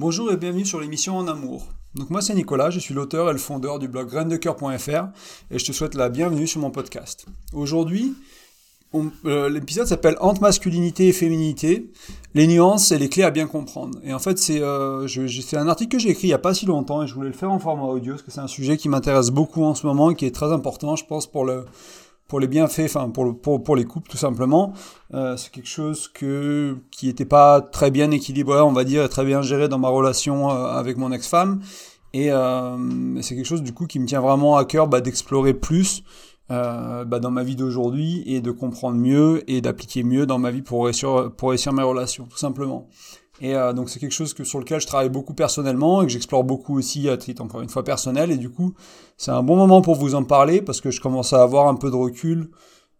Bonjour et bienvenue sur l'émission En Amour. Donc moi c'est Nicolas, je suis l'auteur et le fondeur du blog graindecoeur.fr et je te souhaite la bienvenue sur mon podcast. Aujourd'hui, euh, l'épisode s'appelle Entre masculinité et féminité, les nuances et les clés à bien comprendre. Et en fait c'est euh, un article que j'ai écrit il n'y a pas si longtemps et je voulais le faire en format audio parce que c'est un sujet qui m'intéresse beaucoup en ce moment et qui est très important je pense pour le pour les bienfaits, enfin pour, pour, pour les couples tout simplement. Euh, c'est quelque chose que qui n'était pas très bien équilibré, on va dire, et très bien géré dans ma relation euh, avec mon ex-femme. Et euh, c'est quelque chose du coup qui me tient vraiment à cœur bah, d'explorer plus euh, bah, dans ma vie d'aujourd'hui et de comprendre mieux et d'appliquer mieux dans ma vie pour réussir, pour réussir mes relations, tout simplement. Et euh, donc c'est quelque chose que, sur lequel je travaille beaucoup personnellement et que j'explore beaucoup aussi à titre encore une fois personnel. Et du coup, c'est un bon moment pour vous en parler parce que je commence à avoir un peu de recul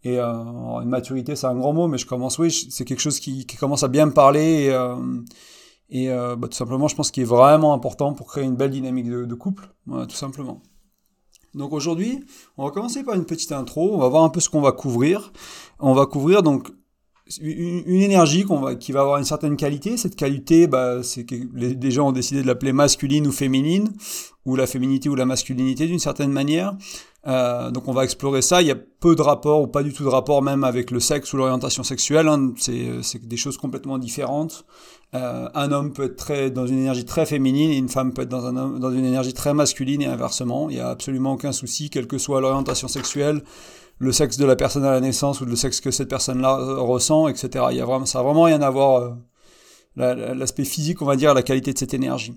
et euh, une maturité, c'est un grand mot, mais je commence, oui, c'est quelque chose qui, commence à bien me parler et, euh, bah, tout simplement, je pense qu'il est vraiment important pour créer une belle dynamique de, couple, tout simplement. Donc aujourd'hui, on va commencer par une petite intro. On va voir un peu ce qu'on va couvrir. On va couvrir donc une, énergie qu'on va, qui va avoir une certaine qualité. Cette qualité, bah, c'est que les, gens ont décidé de l'appeler masculine ou féminine, ou la féminité ou la masculinité d'une certaine manière. Euh, donc on va explorer ça. Il y a peu de rapport ou pas du tout de rapport même avec le sexe ou l'orientation sexuelle. Hein. C'est des choses complètement différentes. Euh, un homme peut être très, dans une énergie très féminine et une femme peut être dans, un, dans une énergie très masculine et inversement. Il n'y a absolument aucun souci, quelle que soit l'orientation sexuelle, le sexe de la personne à la naissance ou le sexe que cette personne-là euh, ressent, etc. Il y a vraiment, ça n'a vraiment rien à voir, euh, l'aspect physique, on va dire, la qualité de cette énergie.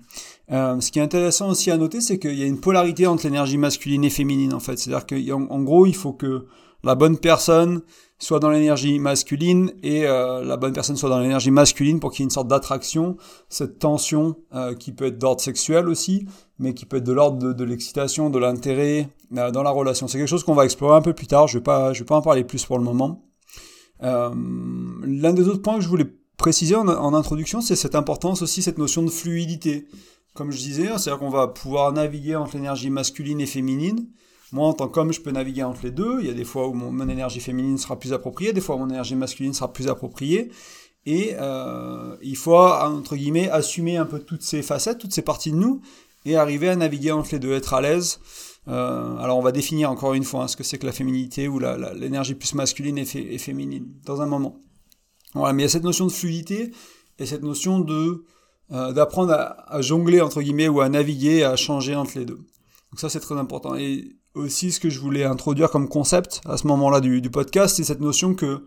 Euh, ce qui est intéressant aussi à noter, c'est qu'il y a une polarité entre l'énergie masculine et féminine, en fait. C'est-à-dire qu'en en gros, il faut que la bonne personne soit dans l'énergie masculine et la bonne personne soit dans l'énergie masculine pour qu'il y ait une sorte d'attraction, cette tension qui peut être d'ordre sexuel aussi, mais qui peut être de l'ordre de, l'excitation, de l'intérêt euh, dans la relation. C'est quelque chose qu'on va explorer un peu plus tard, je vais pas, vais pas en parler plus pour le moment. Euh, l'un des autres points que je voulais préciser en, introduction, c'est cette importance aussi, cette notion de fluidité. Comme je disais, c'est-à-dire qu'on va pouvoir naviguer entre l'énergie masculine et féminine, moi, en tant qu'homme, je peux naviguer entre les deux. Il y a des fois où mon, énergie féminine sera plus appropriée, des fois où mon énergie masculine sera plus appropriée. Et euh, il faut, entre guillemets, assumer un peu toutes ces facettes, toutes ces parties de nous, et arriver à naviguer entre les deux, être à l'aise. Euh, alors on va définir encore une fois hein, ce que c'est que la féminité ou l'énergie plus masculine et, féminine dans un moment. Voilà, mais il y a cette notion de fluidité et cette notion de euh, d'apprendre à, jongler entre guillemets ou à naviguer, à changer entre les deux. Donc ça c'est très important. Et aussi ce que je voulais introduire comme concept à ce moment-là du, du, podcast, c'est cette notion que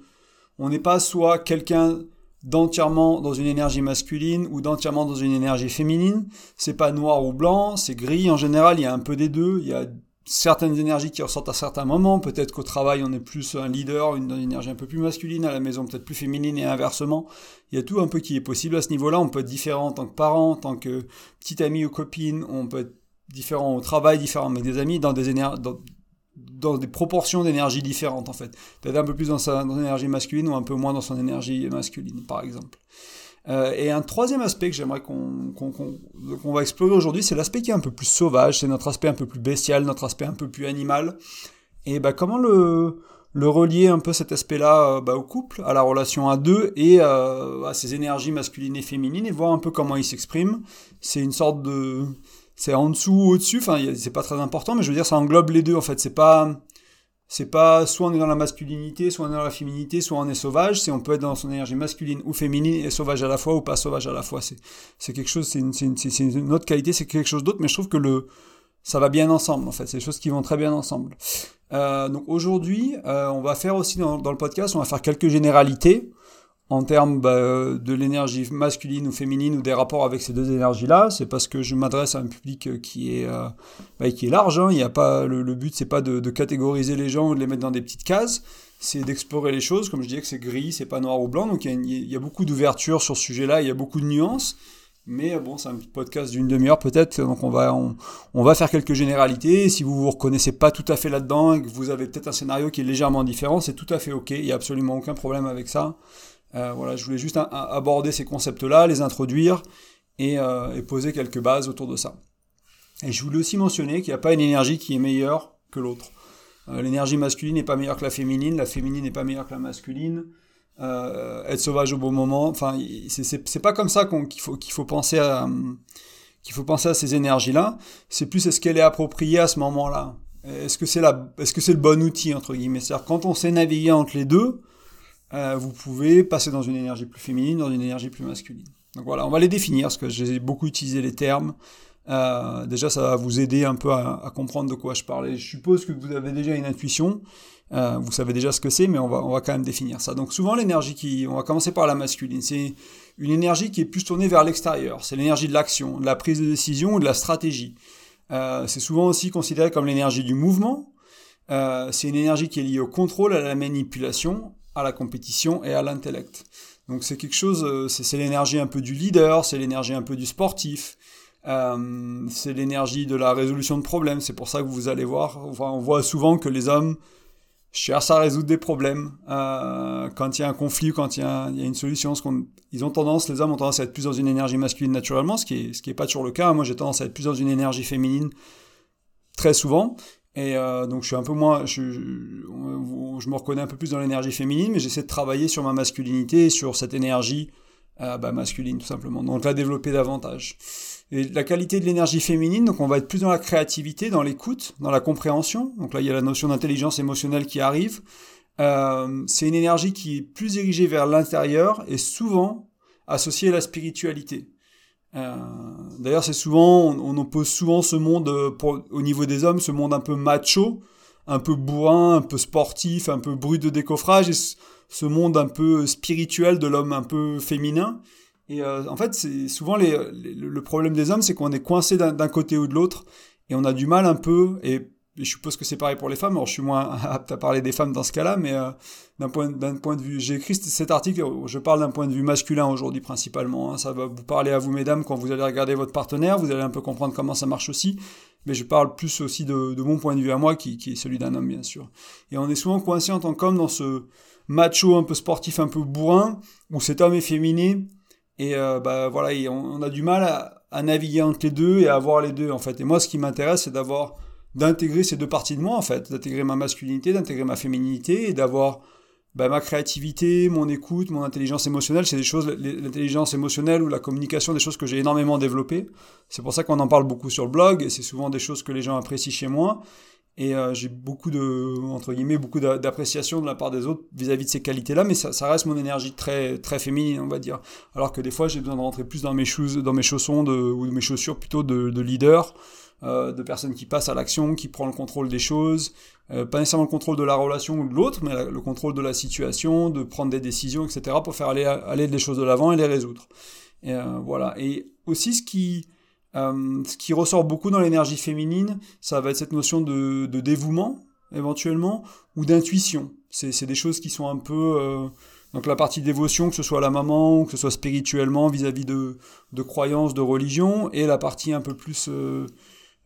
on n'est pas soit quelqu'un d'entièrement dans une énergie masculine ou d'entièrement dans une énergie féminine. C'est pas noir ou blanc, c'est gris. En général, il y a un peu des deux. Il y a certaines énergies qui ressortent à certains moments. Peut-être qu'au travail, on est plus un leader, une, énergie un peu plus masculine, à la maison peut-être plus féminine et inversement. Il y a tout un peu qui est possible à ce niveau-là. On peut être différent en tant que parent, en tant que petit ami ou copine. On peut être différents au travail, différents avec des amis, dans des énergies, dans, des proportions d'énergie différentes en fait. Peut-être un peu plus dans sa dans énergie masculine ou un peu moins dans son énergie masculine, par exemple. Euh, et un troisième aspect que j'aimerais qu'on qu'on va explorer aujourd'hui, c'est l'aspect qui est un peu plus sauvage, c'est notre aspect un peu plus bestial, notre aspect un peu plus animal. Et bah, comment le, le relier un peu cet aspect-là euh, bah, au couple, à la relation à deux et euh, à ses énergies masculines et féminines et voir un peu comment il s'exprime. C'est une sorte de c'est en dessous ou au-dessus, enfin c'est pas très important, mais je veux dire ça englobe les deux en fait. C'est pas c'est pas soit on est dans la masculinité, soit on est dans la féminité, soit on est sauvage. C'est on peut être dans son énergie masculine ou féminine et sauvage à la fois ou pas sauvage à la fois. C'est quelque chose, c'est une, une, une, autre qualité, c'est quelque chose d'autre. Mais je trouve que le ça va bien ensemble en fait. C'est des choses qui vont très bien ensemble. Euh, donc aujourd'hui, euh, on va faire aussi dans, dans, le podcast, on va faire quelques généralités en termes bah, de l'énergie masculine ou féminine ou des rapports avec ces deux énergies-là, c'est parce que je m'adresse à un public qui est, euh, bah, qui est large. Hein. Il y a pas, le, le but, c'est pas de, catégoriser les gens ou de les mettre dans des petites cases, c'est d'explorer les choses. Comme je disais que c'est gris, c'est pas noir ou blanc, donc il y a, beaucoup d'ouverture sur ce sujet-là, il y a beaucoup de nuances. Mais bon, c'est un podcast d'une demi-heure peut-être, donc on va, on, va faire quelques généralités. Si vous vous reconnaissez pas tout à fait là-dedans et que vous avez peut-être un scénario qui est légèrement différent, c'est tout à fait ok, il y a absolument aucun problème avec ça. Euh, voilà, je voulais juste aborder ces concepts-là, les introduire et, euh, et, poser quelques bases autour de ça. Et je voulais aussi mentionner qu'il n'y a pas une énergie qui est meilleure que l'autre. Euh, l'énergie masculine n'est pas meilleure que la féminine, la féminine n'est pas meilleure que la masculine. être sauvage au bon moment. Enfin, c'est pas comme ça qu'il faut, faut penser à qu'il faut penser à ces énergies-là. C'est plus est-ce qu'elle est appropriée à ce moment-là? Est-ce que c'est est-ce que c'est le bon outil entre guillemets? C'est-à-dire quand on sait naviguer entre les deux, vous pouvez passer dans une énergie plus féminine, dans une énergie plus masculine. Donc voilà, on va les définir, parce que j'ai beaucoup utilisé les termes. Euh, déjà, ça va vous aider un peu à, comprendre de quoi je parle. je suppose que vous avez déjà une intuition, euh, vous savez déjà ce que c'est, mais on va, on va quand même définir ça. Donc souvent, l'énergie qui... On va commencer par la masculine. C'est une énergie qui est plus tournée vers l'extérieur. C'est l'énergie de l'action, de la prise de décision ou de la stratégie. Euh, c'est souvent aussi considéré comme l'énergie du mouvement. c'est une énergie qui est liée au contrôle, à la manipulation, à la compétition et à l'intellect. Donc c'est quelque chose, c'est l'énergie un peu du leader, c'est l'énergie un peu du sportif, euh, c'est l'énergie de la résolution de problèmes. C'est pour ça que vous allez voir, on voit souvent que les hommes cherchent à résoudre des problèmes euh, quand il y a un conflit, quand il y a, une solution. ils ont tendance, les hommes ont tendance à être plus dans une énergie masculine naturellement, ce qui est, ce qui est pas toujours le cas. Moi, j'ai tendance à être plus dans une énergie féminine très souvent. Et euh, donc je suis un peu moins, je, me reconnais un peu plus dans l'énergie féminine, mais j'essaie de travailler sur ma masculinité, sur cette énergie bah, masculine tout simplement. Donc la développer davantage. Et la qualité de l'énergie féminine, donc on va être plus dans la créativité, dans l'écoute, dans la compréhension. Donc là, il y a la notion d'intelligence émotionnelle qui arrive. Euh, c'est une énergie qui est plus dirigée vers l'intérieur et souvent associée à la spiritualité. Euh, D'ailleurs, c'est souvent, on, oppose souvent ce monde, euh, pour, au niveau des hommes, ce monde un peu macho, un peu bourrin, un peu sportif, un peu brut de décoffrage, et ce monde un peu spirituel de l'homme un peu féminin. Et euh, en fait, c'est souvent les, le problème des hommes, c'est qu'on est coincé d'un côté ou de l'autre, et on a du mal un peu, et, je suppose que c'est pareil pour les femmes, alors je suis moins apte à parler des femmes dans ce cas-là, mais euh, d'un point, point de vue, j'ai écrit cet article, je parle d'un point de vue masculin aujourd'hui principalement, hein. ça va vous parler à vous mesdames quand vous allez regarder votre partenaire, vous allez un peu comprendre comment ça marche aussi, mais je parle plus aussi de, mon point de vue à moi, qui, qui est celui d'un homme bien sûr. Et on est souvent coincé en tant qu'homme dans ce macho un peu sportif, un peu bourrin, où cet homme est féminin, et euh, bah voilà, on, a du mal à, naviguer entre les deux et à avoir les deux en fait. Et moi, ce qui m'intéresse, c'est d'avoir d'intégrer ces deux parties de moi en fait, d'intégrer ma masculinité, d'intégrer ma féminité et d'avoir bah, ma créativité, mon écoute, mon intelligence émotionnelle. C'est des choses, l'intelligence émotionnelle ou la communication, des choses que j'ai énormément développées. C'est pour ça qu'on en parle beaucoup sur le blog et c'est souvent des choses que les gens apprécient chez moi. Et euh, j'ai beaucoup de, entre guillemets, beaucoup d'appréciation de la part des autres vis-à-vis de ces qualités-là, mais ça, reste mon énergie très, très féminine, on va dire. Alors que des fois, j'ai besoin de rentrer plus dans mes, choses, dans mes chaussons de, ou mes chaussures plutôt de, de leader, euh, de personnes qui passent à l'action, qui prend le contrôle des choses, euh, pas nécessairement le contrôle de la relation ou de l'autre, mais le contrôle de la situation, de prendre des décisions, etc., pour faire aller, les choses de l'avant et les résoudre. Et, euh, voilà. Et aussi, ce qui ressort beaucoup dans l'énergie féminine, ça va être cette notion de, dévouement, éventuellement, ou d'intuition. C'est des choses qui sont un peu... Donc la partie dévotion, que ce soit la maman, que ce soit spirituellement vis-à-vis de, croyances, de religion, et la partie un peu plus...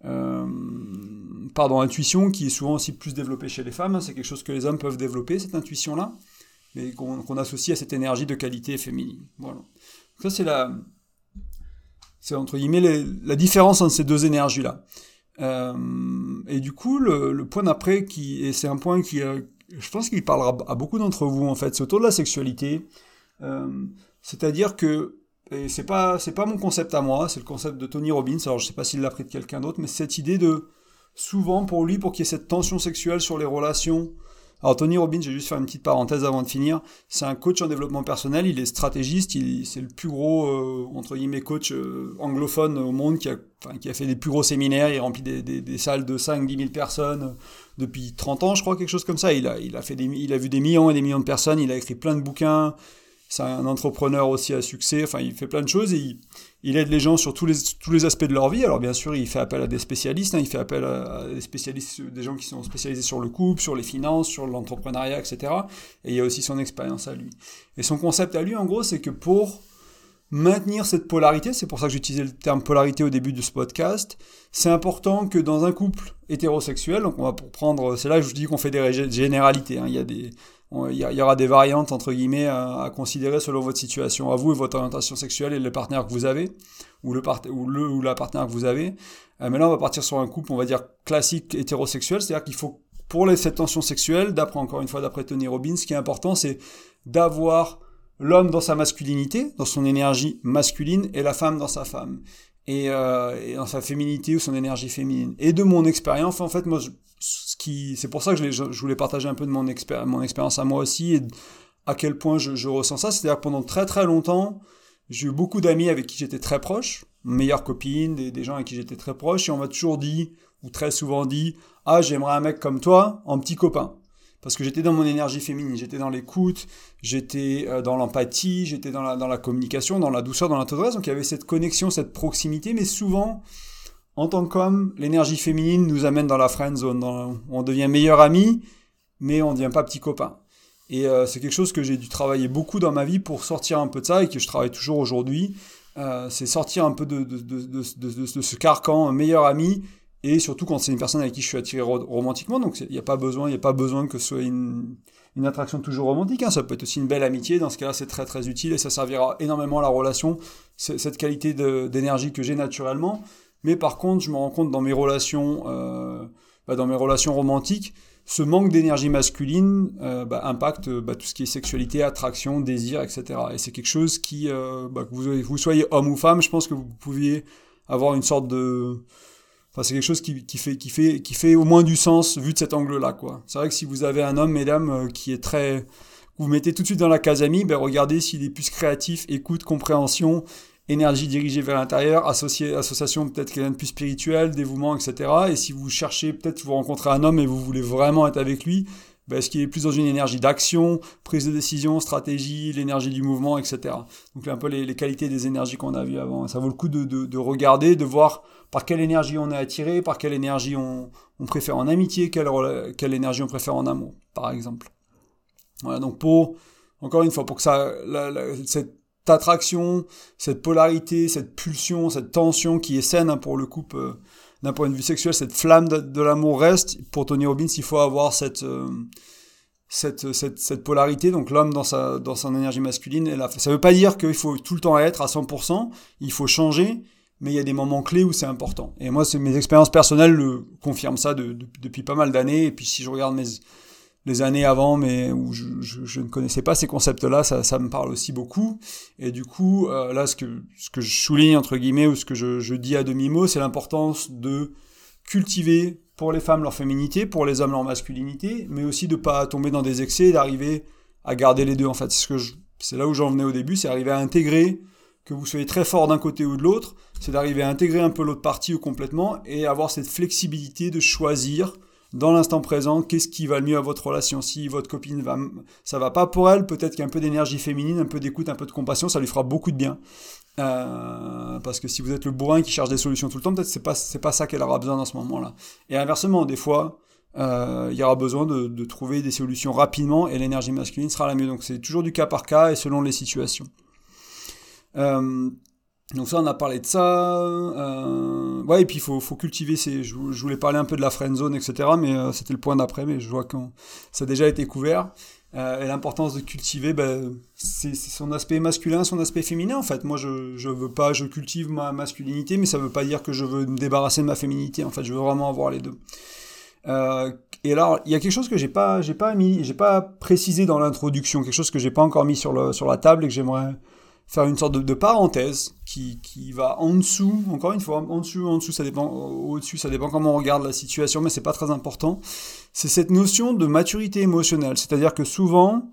pardon, intuition, qui est souvent aussi plus développée chez les femmes. C'est quelque chose que les hommes peuvent développer, cette intuition-là, mais qu'on associe à cette énergie de qualité féminine. Voilà. ça, c'est la, c'est entre guillemets la différence entre ces deux énergies-là. Euh, et du coup, le, point d'après, et c'est un point qui, euh, je pense qu'il parlera à beaucoup d'entre vous en fait, c'est autour de la sexualité. Euh, c'est-à-dire que, et c'est pas, c'est pas mon concept à moi, c'est le concept de Tony Robbins. Alors je sais pas s'il l'a pris de quelqu'un d'autre, mais cette idée de souvent pour lui, pour qu'il y ait cette tension sexuelle sur les relations alors Tony Robbins, j'ai juste faire une petite parenthèse avant de finir. C'est un coach en développement personnel, il est stratégiste, c'est le plus gros, euh, entre guillemets, coach euh, anglophone au monde qui a, qui a fait des plus gros séminaires, il a rempli des, des, salles de 5-10 000 personnes euh, depuis 30 ans, je crois, quelque chose comme ça. Il a, il, a fait il a vu des millions et des millions de personnes, il a écrit plein de bouquins, c'est un entrepreneur aussi à succès, enfin il fait plein de choses et il, aide les gens sur tous les, aspects de leur vie. Alors bien sûr, il fait appel à des spécialistes, hein. il fait appel à, des spécialistes, des gens qui sont spécialisés sur le couple, sur les finances, sur l'entrepreneuriat, etc. Et il y a aussi son expérience à lui. Et son concept à lui, en gros, c'est que pour maintenir cette polarité, c'est pour ça que j'utilisais le terme polarité au début de ce podcast, c'est important que dans un couple hétérosexuel, donc on va pour prendre, c'est là que je dis qu'on fait des généralités, hein. il y a des, il y, aura des variantes entre guillemets à, considérer selon votre situation à vous et votre orientation sexuelle et le partenaire que vous avez ou le, ou le ou la partenaire que vous avez. Euh, mais là, on va partir sur un couple, on va dire classique hétérosexuel, c'est-à-dire qu'il faut pour les, cette tension sexuelle, d'après encore une fois, d'après Tony Robbins, ce qui est important, c'est d'avoir l'homme dans sa masculinité, dans son énergie masculine, et la femme dans sa femme. Et, euh, dans sa féminité ou son énergie féminine. Et de mon expérience, en fait, moi, ce qui, c'est pour ça que je, voulais partager un peu de mon, expérience à moi aussi et à quel point je, je ressens ça. C'est-à-dire que pendant très très longtemps, j'ai eu beaucoup d'amis avec qui j'étais très proche, meilleures copines, des, des gens avec qui j'étais très proche, et on m'a toujours dit, ou très souvent dit, ah, j'aimerais un mec comme toi en petit copain parce que j'étais dans mon énergie féminine, j'étais dans l'écoute, j'étais euh, dans l'empathie, j'étais dans la, dans la communication, dans la douceur, dans la tendresse, donc il y avait cette connexion, cette proximité, mais souvent, en tant qu'homme, l'énergie féminine nous amène dans la friend zone, on devient meilleur ami, mais on ne devient pas petit copain. Et euh, c'est quelque chose que j'ai dû travailler beaucoup dans ma vie pour sortir un peu de ça et que je travaille toujours aujourd'hui. Euh, c'est sortir un peu de, de, de, de, ce carcan meilleur ami et surtout quand c'est une personne avec qui je suis attiré romantiquement, donc il n'y a pas besoin, il a pas besoin que ce soit une, attraction toujours romantique, hein. ça peut être aussi une belle amitié, dans ce cas-là c'est très très utile et ça servira énormément à la relation, cette qualité d'énergie que j'ai naturellement, mais par contre je me rends compte dans mes relations, euh, bah, dans mes relations romantiques, ce manque d'énergie masculine euh, bah, impacte bah, tout ce qui est sexualité, attraction, désir, etc. Et c'est quelque chose qui, euh, que vous soyez homme ou femme, je pense que vous pouviez avoir une sorte de Enfin, c'est quelque chose qui, qui, fait, qui, fait, qui fait au moins du sens vu de cet angle-là. quoi. C'est vrai que si vous avez un homme, mesdames, euh, qui est très... Vous mettez tout de suite dans la case ami, ben regardez s'il est plus créatif, écoute, compréhension, énergie dirigée vers l'intérieur, association peut-être quelqu'un de plus spirituel, dévouement, etc. Et si vous cherchez, peut-être vous rencontrez un homme et vous voulez vraiment être avec lui, ben, est-ce qu'il est plus dans une énergie d'action, prise de décision, stratégie, l'énergie du mouvement, etc. Donc un peu les, qualités des énergies qu'on a vues avant. Ça vaut le coup de, de, de regarder, de voir par quelle énergie on est attiré, par quelle énergie on, préfère en amitié, quelle, quelle, énergie on préfère en amour, par exemple. Voilà, donc pour, encore une fois, pour que ça, cette attraction, cette polarité, cette pulsion, cette tension qui est saine hein, pour le couple euh, d'un point de vue sexuel, cette flamme de, l'amour reste, pour Tony Robbins, il faut avoir cette... Euh, cette, cette, cette, polarité, donc l'homme dans sa, dans son énergie masculine. Et ça ne veut pas dire qu'il faut tout le temps être à 100%, il faut changer, mais il y a des moments clés où c'est important. Et moi, mes expériences personnelles le confirment ça depuis pas mal d'années. Et puis si je regarde mes, les années avant, mais où je, ne connaissais pas ces concepts-là, ça, me parle aussi beaucoup. Et du coup, euh, là, ce que, je souligne, entre guillemets, ou ce que je, dis à demi-mot, c'est l'importance de cultiver pour les femmes leur féminité, pour les hommes leur masculinité, mais aussi de pas tomber dans des excès et d'arriver à garder les deux. En fait, c'est là où j'en venais au début, c'est arriver à intégrer que vous soyez très fort d'un côté ou de l'autre, c'est d'arriver à intégrer un peu l'autre partie ou complètement et avoir cette flexibilité de choisir dans l'instant présent qu'est-ce qui va le mieux à votre relation. Si votre copine va, ça va pas pour elle, peut-être qu'un peu d'énergie féminine, un peu d'écoute, un peu de compassion, ça lui fera beaucoup de bien. Euh, parce que si vous êtes le bourrin qui cherche des solutions tout le temps, peut-être c'est pas c'est pas ça qu'elle aura besoin dans ce moment-là. Et inversement, des fois, euh, il y aura besoin de, trouver des solutions rapidement et l'énergie masculine sera la mieux. Donc c'est toujours du cas par cas et selon les situations. Euh, donc ça, on a parlé de ça. Euh, ouais, et puis il faut, faut, cultiver ces... Je, voulais parler un peu de la friend zone, etc. Mais euh, c'était le point d'après, mais je vois que ça a déjà été couvert. Euh, et l'importance de cultiver, ben, c'est son aspect masculin, son aspect féminin, en fait. Moi, je, je veux pas... Je cultive ma masculinité, mais ça veut pas dire que je veux me débarrasser de ma féminité. En fait, je veux vraiment avoir les deux. Euh, et alors, il y a quelque chose que j'ai pas, j'ai pas mis, j'ai pas précisé dans l'introduction, quelque chose que j'ai pas encore mis sur, le, sur la table et que j'aimerais faire une sorte de, parenthèse qui, qui, va en dessous, encore une fois, en dessous, en dessous, ça dépend, au-dessus, ça dépend comment on regarde la situation, mais c'est pas très important. C'est cette notion de maturité émotionnelle. C'est-à-dire que souvent,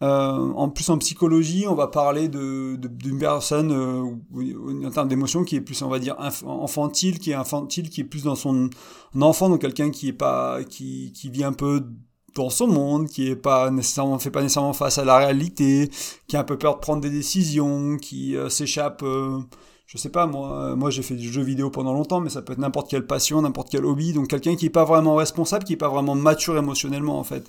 euh, en plus en psychologie, on va parler de, d'une personne euh, en termes d'émotion qui est plus, on va dire, infantile, qui est infantile, qui est plus dans son enfant, donc quelqu'un qui est pas, qui, qui vit un peu dans son monde, qui est pas nécessairement fait pas nécessairement face à la réalité, qui a un peu peur de prendre des décisions, qui euh, s'échappe. Euh, je sais pas moi, euh, moi j'ai fait du jeu vidéo pendant longtemps, mais ça peut être n'importe quelle passion, n'importe quel hobby. Donc quelqu'un qui est pas vraiment responsable, qui est pas vraiment mature émotionnellement en fait.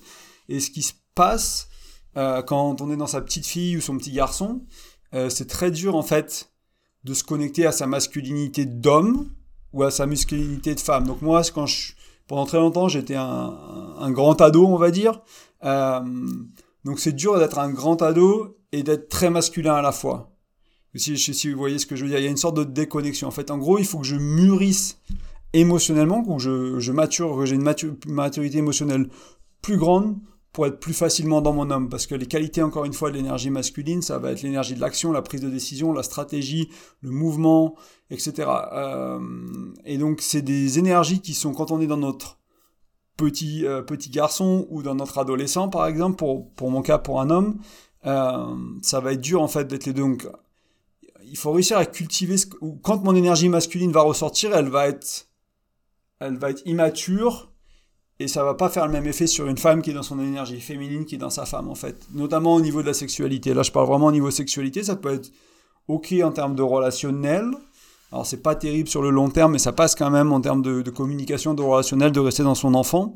Et ce qui se passe quand on est dans sa petite fille ou son petit garçon, c'est très dur en fait de se connecter à sa masculinité d'homme ou à sa masculinité de femme. Donc moi, quand je pendant très longtemps, j'étais un, un, grand ado, on va dire. Euh, donc c'est dur d'être un grand ado et d'être très masculin à la fois. Si, vous voyez ce que je veux dire, il y a une sorte de déconnexion. En fait, en gros, il faut que je mûrisse émotionnellement, que je mature, que j'ai une maturité émotionnelle plus grande pour être plus facilement dans mon homme. Parce que les qualités, encore une fois, de l'énergie masculine, ça va être l'énergie de l'action, la prise de décision, la stratégie, le mouvement, etc. Euh, et donc, c'est des énergies qui sont, quand on est dans notre petit, euh, petit garçon ou dans notre adolescent, par exemple, pour, pour mon cas, pour un homme, euh, ça va être dur, en fait, d'être les deux. Donc, il faut réussir à cultiver... Ce, quand mon énergie masculine va ressortir, elle va être, elle va être immature, et ça va pas faire le même effet sur une femme qui est dans son énergie féminine qui est dans sa femme en fait. Notamment au niveau de la sexualité. Là je parle vraiment au niveau sexualité. Ça peut être ok en termes de relationnel. Alors c'est pas terrible sur le long terme mais ça passe quand même en termes de, communication de relationnel de rester dans son enfant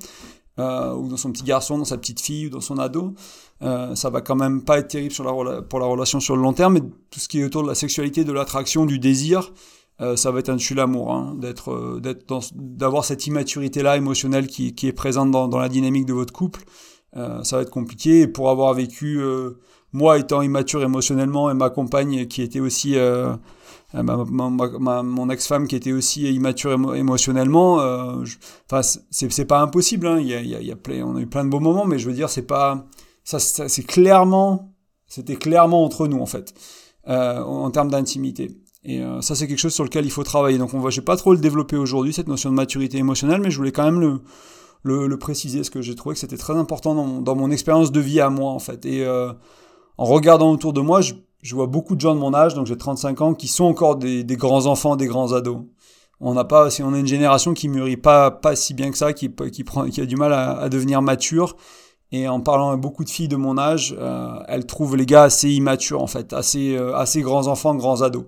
euh, ou dans son petit garçon dans sa petite fille ou dans son ado. Euh, ça va quand même pas être terrible pour la relation sur le long terme mais tout ce qui est autour de la sexualité de l'attraction du désir euh, ça va être un dessus l'amour, hein, d'être, euh, d'être d'avoir cette immaturité là émotionnelle qui, est présente dans, dans, la dynamique de votre couple. Euh, ça va être compliqué. Et pour avoir vécu, moi étant immature émotionnellement et ma compagne qui était aussi, mon ex-femme qui était aussi immature émotionnellement, enfin c'est, pas impossible. Hein. Y a, on a eu plein de beaux moments, mais je veux dire c'est pas, ça c'est clairement, c'était clairement entre nous en fait, en termes d'intimité. Et euh, ça, c'est quelque chose sur lequel il faut travailler. Donc, on va, je vais pas trop le développer aujourd'hui, cette notion de maturité émotionnelle, mais je voulais quand même le, le, préciser, parce que j'ai trouvé que c'était très important dans, dans mon expérience de vie à moi, en fait. Et euh, en regardant autour de moi, je, vois beaucoup de gens de mon âge, donc j'ai 35 ans, qui sont encore des, des grands enfants, des grands ados. On n'a pas, on a une génération qui mûrit pas, pas si bien que ça, qui, qui, prend, qui a du mal à, à devenir mature. Et en parlant avec beaucoup de filles de mon âge, euh, elles trouvent les gars assez immatures en fait, assez, assez grands enfants, grands ados.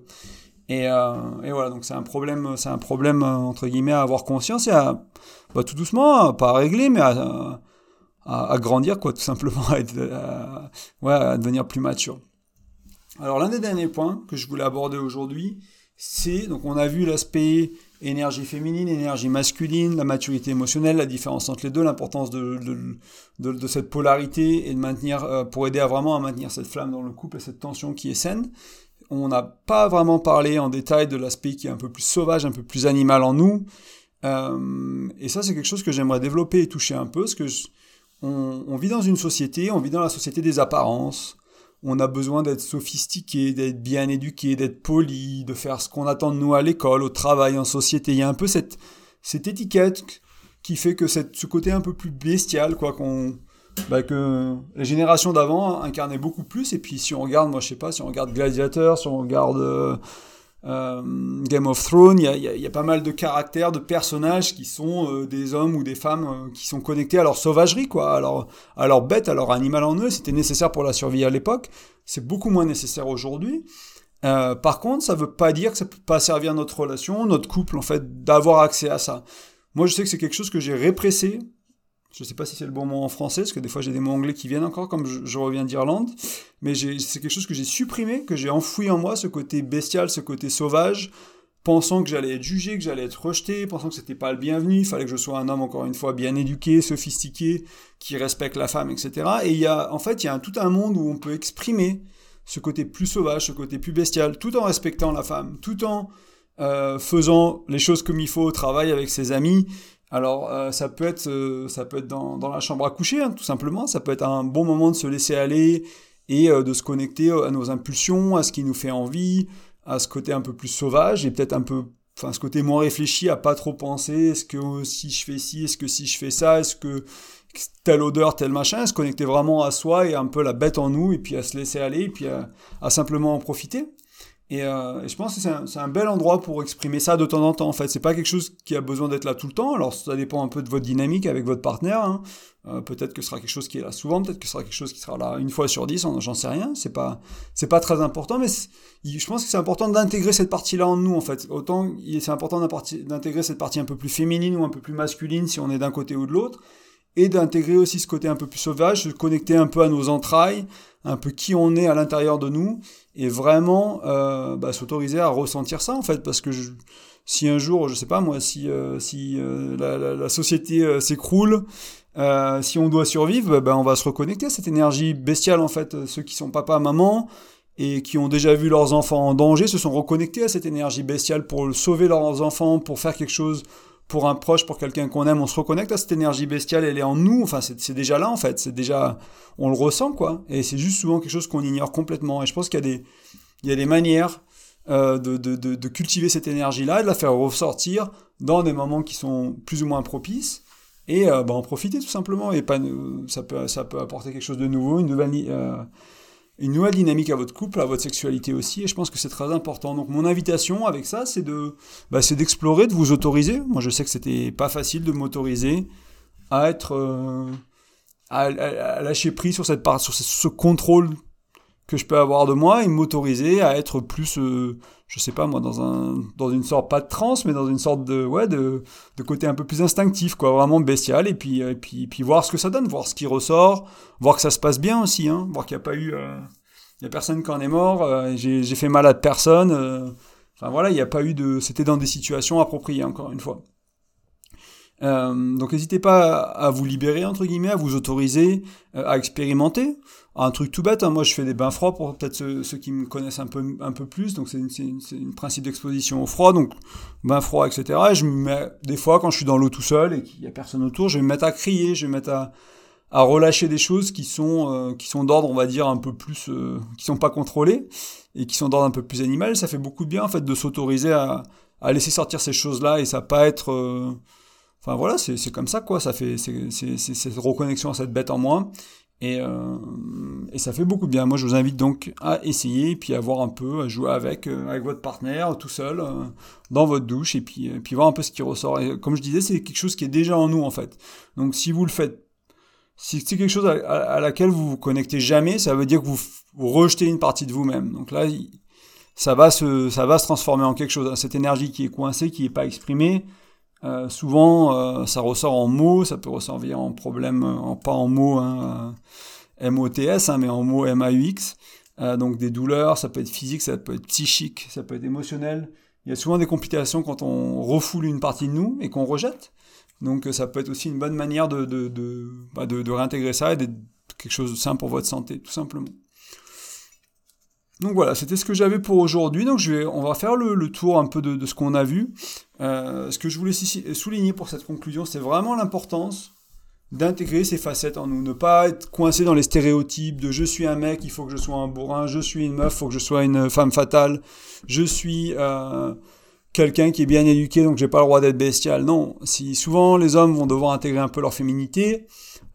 Et, euh, et, voilà, donc c'est un problème, c'est un problème euh, entre guillemets à avoir conscience et à bah, tout doucement, pas à régler, mais à, grandir quoi, tout simplement, à, devenir plus mature. Alors l'un des derniers points que je voulais aborder aujourd'hui, c'est donc on a vu l'aspect énergie féminine, énergie masculine, la maturité émotionnelle, la différence entre les deux, l'importance de, cette polarité et de maintenir euh, pour aider à vraiment à maintenir cette flamme dans le couple et cette tension qui est saine on n'a pas vraiment parlé en détail de l'aspect qui est un peu plus sauvage, un peu plus animal en nous. Euh, et ça, c'est quelque chose que j'aimerais développer et toucher un peu, parce que on, vit dans une société, on vit dans la société des apparences. On a besoin d'être sophistiqué, d'être bien éduqué, d'être poli, de faire ce qu'on attend de nous à l'école, au travail, en société. Il y a un peu cette, cette étiquette qui fait que ce côté un peu plus bestial, quoi, qu'on bah, que les générations d'avant incarnaient beaucoup plus. Et puis si on regarde, moi je sais pas, si on regarde Gladiator, si on regarde euh, euh Game of Thrones, il y a, pas mal de caractères, de personnages qui sont euh, des hommes ou des femmes qui sont connectés à leur sauvagerie, quoi, à leur, à leur bête, à leur animal en eux. C'était nécessaire pour la survie à l'époque. C'est beaucoup moins nécessaire aujourd'hui. par contre, ça veut pas dire que ça peut pas servir notre relation, notre couple, en fait, d'avoir accès à ça. Moi, je sais que c'est quelque chose que j'ai répressé je ne sais pas si c'est le bon mot en français, parce que des fois j'ai des mots anglais qui viennent encore, comme je, reviens d'Irlande. Mais c'est quelque chose que j'ai supprimé, que j'ai enfoui en moi, ce côté bestial, ce côté sauvage, pensant que j'allais être jugé, que j'allais être rejeté, pensant que c'était pas le bienvenu, il fallait que je sois un homme, encore une fois, bien éduqué, sophistiqué, qui respecte la femme, etc. Et il y a, en fait, il y a tout un monde où on peut exprimer ce côté plus sauvage, ce côté plus bestial, tout en respectant la femme, tout en euh, faisant les choses comme il faut au travail avec ses amis, alors euh, ça peut être, euh, ça peut être dans, dans, la chambre à coucher, hein, tout simplement. Ça peut être un bon moment de se laisser aller et euh, de se connecter à nos impulsions, à ce qui nous fait envie, à ce côté un peu plus sauvage et peut-être un peu, enfin ce côté moins réfléchi, à pas trop penser. Est-ce que si je fais ci, est-ce que si je fais ça, est-ce que telle odeur, tel machin, se connecter vraiment à soi et un peu la bête en nous et puis à se laisser aller et puis à, à simplement en profiter. Euh, et, je pense que c'est un, bel endroit pour exprimer ça de temps en temps. En fait, c'est pas quelque chose qui a besoin d'être là tout le temps. Alors, ça dépend un peu de votre dynamique avec votre partenaire. Hein. Euh, peut-être que ce sera quelque chose qui est là souvent, peut-être que ce sera quelque chose qui sera là une fois sur dix. J'en sais rien. C'est pas, c'est pas très important, mais je pense que c'est important d'intégrer cette partie-là en nous. En fait, autant c'est important d'intégrer cette partie un peu plus féminine ou un peu plus masculine si on est d'un côté ou de l'autre, et d'intégrer aussi ce côté un peu plus sauvage, de connecter un peu à nos entrailles un peu qui on est à l'intérieur de nous et vraiment euh, bah, s'autoriser à ressentir ça en fait. Parce que si un jour je sais pas moi si euh, si euh, la, société s'écroule si on doit survivre ben on va se reconnecter à cette énergie bestiale en fait. Ceux qui sont papa maman et qui ont déjà vu leurs enfants en danger se sont reconnectés à cette énergie bestiale pour sauver leurs enfants pour faire quelque chose pour un proche, pour quelqu'un qu'on aime, on se reconnecte à cette énergie bestiale, elle est en nous, enfin c'est déjà là en fait, c'est déjà, on le ressent quoi, et c'est juste souvent quelque chose qu'on ignore complètement, et je pense qu'il y a des, il y a des manières euh, de, de, de, cultiver cette énergie-là et de la faire ressortir dans des moments qui sont plus ou moins propices, et euh, bah, en profiter tout simplement, et pas, ça, peut, ça peut apporter quelque chose de nouveau, une nouvelle, euh, une nouvelle dynamique à votre couple, à votre sexualité aussi, et je pense que c'est très important. Donc mon invitation avec ça, c'est de, bah, d'explorer, de vous autoriser. Moi, je sais que c'était pas facile de m'autoriser à être, euh, à, lâcher prise sur cette part, sur ce, contrôle que je peux avoir de moi et m'autoriser à être plus, euh, je sais pas moi, dans un, dans une sorte pas de transe, mais dans une sorte de, ouais, de, de côté un peu plus instinctif, quoi, vraiment bestial, et puis, et puis, puis voir ce que ça donne, voir ce qui ressort, voir que ça se passe bien aussi, hein, voir qu'il n'y a pas eu, euh, y a personne qui en est mort, euh, j'ai fait mal à personne, euh, enfin voilà, il n'y a pas eu de, c'était dans des situations appropriées encore une fois. Donc n'hésitez pas à vous libérer entre guillemets, à vous autoriser à expérimenter un truc tout bête, hein, moi je fais des bains froids pour peut-être ceux, qui me connaissent un peu, un peu plus, donc c'est un principe d'exposition au froid, donc bain froid, etc. Et je me mets, des fois quand je suis dans l'eau tout seul et qu'il n'y a personne autour, je vais me mettre à crier, je vais me mettre à, relâcher des choses qui sont, euh, qui sont d'ordre, on va dire, un peu plus, euh, qui sont pas contrôlées et qui sont d'ordre un peu plus animal. Ça fait beaucoup de bien en fait de s'autoriser à, à laisser sortir ces choses-là et ça pas être... Euh, enfin voilà, c'est comme ça quoi, ça fait c'est cette reconnexion à cette bête en moi et, euh, et, ça fait beaucoup de bien. Moi, je vous invite donc à essayer, puis à voir un peu, à jouer avec, euh, avec votre partenaire, tout seul, euh, dans votre douche, et puis, puis voir un peu ce qui ressort. Et comme je disais, c'est quelque chose qui est déjà en nous, en fait. Donc, si vous le faites, si c'est quelque chose à, laquelle vous vous connectez jamais, ça veut dire que vous, vous rejetez une partie de vous-même. Donc là, ça va, se, ça va se transformer en quelque chose. Cette énergie qui est coincée, qui n'est pas exprimée, euh, souvent, euh, ça ressort en mots, ça peut ressortir en problème, en, pas en mots hein, euh, M-O-T-S, hein, mais en mots M-A-U-X. donc des douleurs, ça peut être physique, ça peut être psychique, ça peut être émotionnel. Il y a souvent des complications quand on refoule une partie de nous et qu'on rejette. Donc ça peut être aussi une bonne manière de, de, de, bah, de, réintégrer ça et d'être quelque chose de simple pour votre santé, tout simplement. Donc voilà, c'était ce que j'avais pour aujourd'hui. Donc je vais, on va faire le, tour un peu de, ce qu'on a vu. Euh, ce que je voulais souligner pour cette conclusion, c'est vraiment l'importance d'intégrer ces facettes en nous, ne pas être coincé dans les stéréotypes de je suis un mec, il faut que je sois un bourrin, je suis une meuf, il faut que je sois une femme fatale, je suis euh, quelqu'un qui est bien éduqué, donc j'ai pas le droit d'être bestial. Non, si souvent les hommes vont devoir intégrer un peu leur féminité,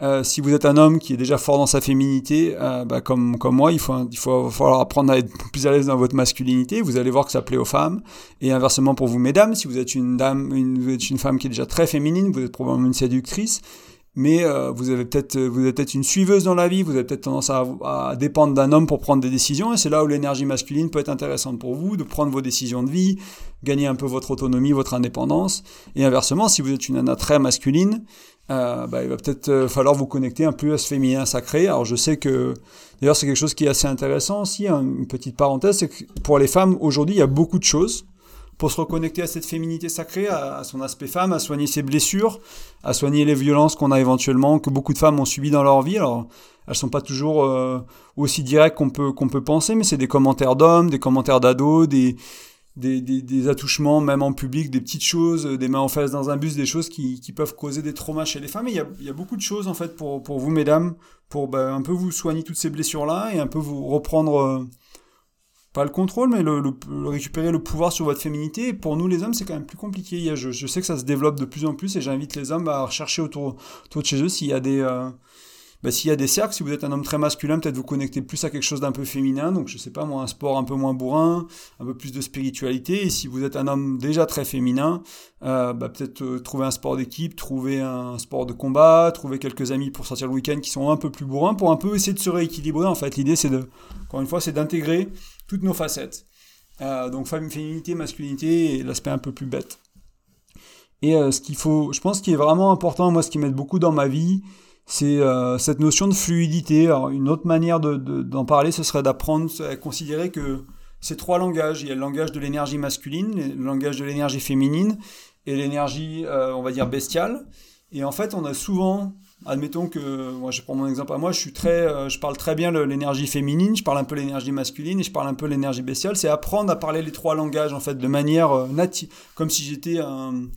euh, si vous êtes un homme qui est déjà fort dans sa féminité, euh, bah, comme, comme moi, il faut, il faut falloir apprendre à être plus à l'aise dans votre masculinité. Vous allez voir que ça plaît aux femmes. Et inversement pour vous, mesdames, si vous êtes une dame, une, vous êtes une femme qui est déjà très féminine, vous êtes probablement une séductrice, mais euh, vous avez peut-être vous êtes peut-être une suiveuse dans la vie, vous avez peut-être tendance à, dépendre d'un homme pour prendre des décisions, et c'est là où l'énergie masculine peut être intéressante pour vous, de prendre vos décisions de vie, gagner un peu votre autonomie, votre indépendance. Et inversement, si vous êtes une nana très masculine, euh, bah, il va peut-être euh, falloir vous connecter un peu à ce féminin sacré. Alors je sais que, d'ailleurs c'est quelque chose qui est assez intéressant aussi, hein, une petite parenthèse, c'est que pour les femmes, aujourd'hui, il y a beaucoup de choses pour se reconnecter à cette féminité sacrée, à, son aspect femme, à soigner ses blessures, à soigner les violences qu'on a éventuellement, que beaucoup de femmes ont subies dans leur vie. Alors, elles sont pas toujours euh, aussi directes qu'on peut, qu'on peut penser, mais c'est des commentaires d'hommes, des commentaires d'ados, des, des, des, attouchements, même en public, des petites choses, euh, des mains en face dans un bus, des choses qui, qui peuvent causer des traumas chez les femmes. Il y a, y a beaucoup de choses, en fait, pour, pour vous, mesdames, pour bah, un peu vous soigner toutes ces blessures-là et un peu vous reprendre, euh, pas le contrôle, mais le, récupérer le pouvoir sur votre féminité. Pour nous, les hommes, c'est quand même plus compliqué. Je, je, sais que ça se développe de plus en plus et j'invite les hommes à rechercher autour, autour de chez eux s'il y a des... Euh, bah, s'il y a des cercles, si vous êtes un homme très masculin, peut-être vous connectez plus à quelque chose d'un peu féminin, donc je sais pas moi, un sport un peu moins bourrin, un peu plus de spiritualité, et si vous êtes un homme déjà très féminin, euh, bah, peut-être euh, trouver un sport d'équipe, trouver un sport de combat, trouver quelques amis pour sortir le week-end qui sont un peu plus bourrins, pour un peu essayer de se rééquilibrer en fait. L'idée c'est de, encore une fois, c'est d'intégrer toutes nos facettes. Euh, donc féminité, masculinité et l'aspect un peu plus bête. Et ce qu'il faut, je pense qu'il est vraiment important, moi ce qui m'aide beaucoup dans ma vie, c'est euh, cette notion de fluidité. Alors, une autre manière d'en de, parler, ce serait d'apprendre à considérer que ces trois langages, il y a le langage de l'énergie masculine, le langage de l'énergie féminine et l'énergie, euh, on va dire, bestiale. Et en fait, on a souvent, admettons que, moi je prends mon exemple à moi, je suis très, euh, je parle très bien l'énergie féminine, je parle un peu l'énergie masculine et je parle un peu l'énergie bestiale. C'est apprendre à parler les trois langages en fait de manière native, comme si j'étais un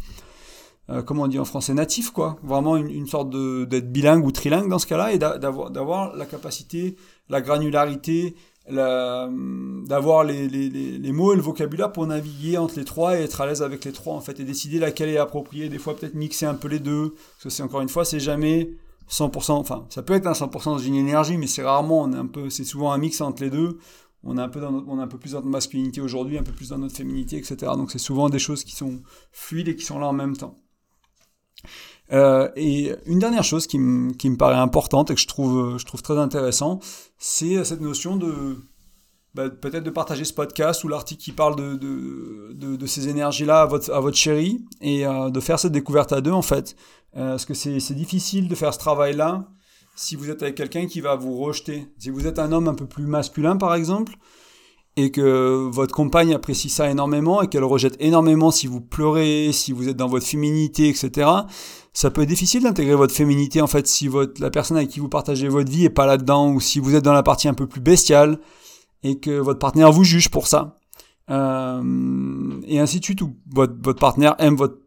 euh, comment on dit en français, natif, quoi. Vraiment une, sorte d'être bilingue ou trilingue dans ce cas-là, et d'avoir la capacité, la granularité, d'avoir les, les, les, mots et le vocabulaire pour naviguer entre les trois et être à l'aise avec les trois, en fait, et décider laquelle est appropriée. Des fois, peut-être mixer un peu les deux, parce que c'est encore une fois, c'est jamais 100%, enfin, ça peut être un 100% dans une énergie, mais c'est rarement, on est un peu, c'est souvent un mix entre les deux. On est un peu dans on a un peu plus dans notre masculinité aujourd'hui, un peu plus dans notre féminité, etc. Donc c'est souvent des choses qui sont fluides et qui sont là en même temps. Euh, et une dernière chose qui, me paraît importante et que je trouve, je trouve très intéressant, c'est cette notion de bah, peut-être de partager ce podcast ou l'article qui parle de, de, de, ces énergies-là à votre, à votre chérie et euh, de faire cette découverte à deux en fait. Euh, parce que c'est difficile de faire ce travail-là si vous êtes avec quelqu'un qui va vous rejeter. Si vous êtes un homme un peu plus masculin par exemple, et que votre compagne apprécie ça énormément et qu'elle rejette énormément si vous pleurez, si vous êtes dans votre féminité, etc. Ça peut être difficile d'intégrer votre féminité en fait si votre, la personne avec qui vous partagez votre vie est pas là-dedans ou si vous êtes dans la partie un peu plus bestiale et que votre partenaire vous juge pour ça. Euh, et ainsi de suite, ou votre, votre partenaire aime votre,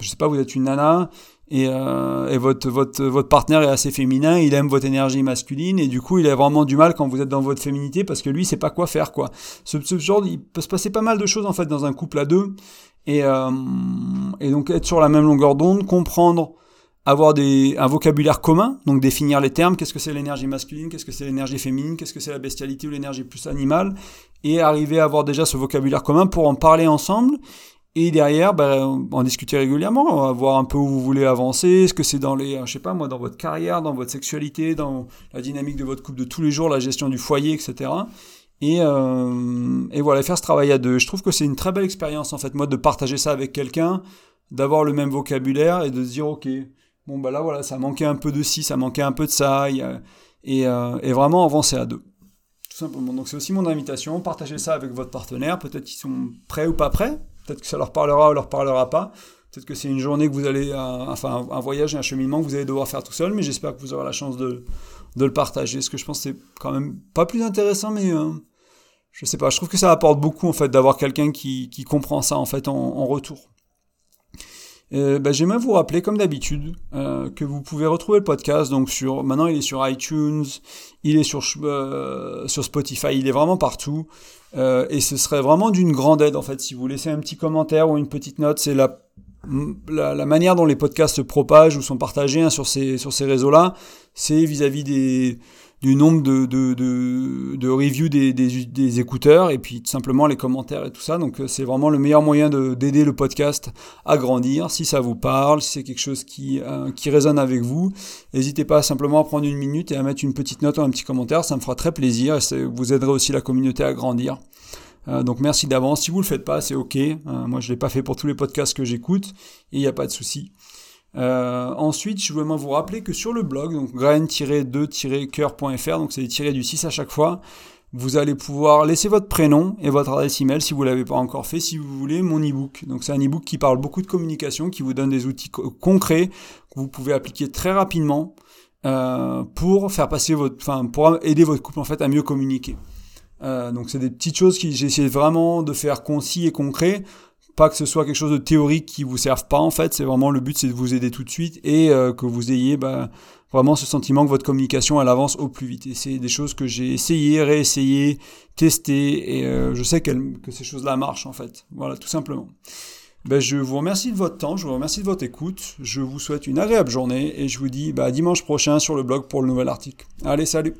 je sais pas, vous êtes une nana et, euh, et votre, votre, votre partenaire est assez féminin, il aime votre énergie masculine, et du coup, il a vraiment du mal quand vous êtes dans votre féminité, parce que lui, il sait pas quoi faire, quoi. Ce genre, il peut se passer pas mal de choses, en fait, dans un couple à deux, et, euh, et donc être sur la même longueur d'onde, comprendre, avoir des, un vocabulaire commun, donc définir les termes, qu'est-ce que c'est l'énergie masculine, qu'est-ce que c'est l'énergie féminine, qu'est-ce que c'est la bestialité ou l'énergie plus animale, et arriver à avoir déjà ce vocabulaire commun pour en parler ensemble, et derrière, ben, en discuter régulièrement, voir un peu où vous voulez avancer, ce que c'est dans les, je sais pas moi, dans votre carrière, dans votre sexualité, dans la dynamique de votre couple de tous les jours, la gestion du foyer, etc. Et, euh, et voilà, faire ce travail à deux. Je trouve que c'est une très belle expérience en fait, moi, de partager ça avec quelqu'un, d'avoir le même vocabulaire et de se dire, ok, bon bah là voilà, ça manquait un peu de ci, ça manquait un peu de ça, et, et, euh, et vraiment avancer à deux. Tout simplement. Donc c'est aussi mon invitation, partagez ça avec votre partenaire, peut-être qu'ils sont prêts ou pas prêts, Peut-être que ça leur parlera ou leur parlera pas. Peut-être que c'est une journée que vous allez, enfin un voyage et un cheminement que vous allez devoir faire tout seul, mais j'espère que vous aurez la chance de, le partager. Ce que je pense c'est quand même pas plus intéressant, mais euh, je sais pas. Je trouve que ça apporte beaucoup en fait d'avoir quelqu'un qui, comprend ça en fait en retour. Euh, bah, J'aimerais vous rappeler, comme d'habitude, euh, que vous pouvez retrouver le podcast. Donc sur, maintenant, il est sur iTunes, il est sur euh, sur Spotify, il est vraiment partout. Euh, et ce serait vraiment d'une grande aide en fait si vous laissez un petit commentaire ou une petite note. C'est la, la, manière dont les podcasts se propagent ou sont partagés hein, sur ces, sur ces réseaux-là. C'est vis-à-vis des, du nombre de, de, de, de reviews des, des, des, écouteurs et puis tout simplement les commentaires et tout ça. Donc euh, c'est vraiment le meilleur moyen d'aider le podcast à grandir. Si ça vous parle, si c'est quelque chose qui, euh, qui résonne avec vous, n'hésitez pas simplement à prendre une minute et à mettre une petite note ou un petit commentaire. Ça me fera très plaisir et vous aiderez aussi la communauté à grandir. Euh, donc merci d'avance. Si vous le faites pas, c'est ok. moi je l'ai pas fait pour tous les podcasts que j'écoute et il n'y a pas de souci. Euh, ensuite, je voulais vous rappeler que sur le blog, donc grain-2-coeur.fr, donc c'est tiré du 6 à chaque fois, vous allez pouvoir laisser votre prénom et votre adresse email si vous l'avez pas encore fait, si vous voulez mon ebook. Donc c'est un ebook qui parle beaucoup de communication, qui vous donne des outils concrets que vous pouvez appliquer très rapidement euh, pour faire passer votre, enfin pour aider votre couple en fait à mieux communiquer. Euh, donc c'est des petites choses que j'essaie vraiment de faire concis et concret pas que ce soit quelque chose de théorique qui vous serve pas en fait, c'est vraiment le but c'est de vous aider tout de suite et euh, que vous ayez bah, vraiment ce sentiment que votre communication elle avance au plus vite. Et c'est des choses que j'ai essayé, réessayé, testé et euh, je sais que ces choses-là marchent en fait. Voilà, tout simplement. Ben, je vous remercie de votre temps, je vous remercie de votre écoute, je vous souhaite une agréable journée et je vous dis bah, dimanche prochain sur le blog pour le nouvel article. Allez, salut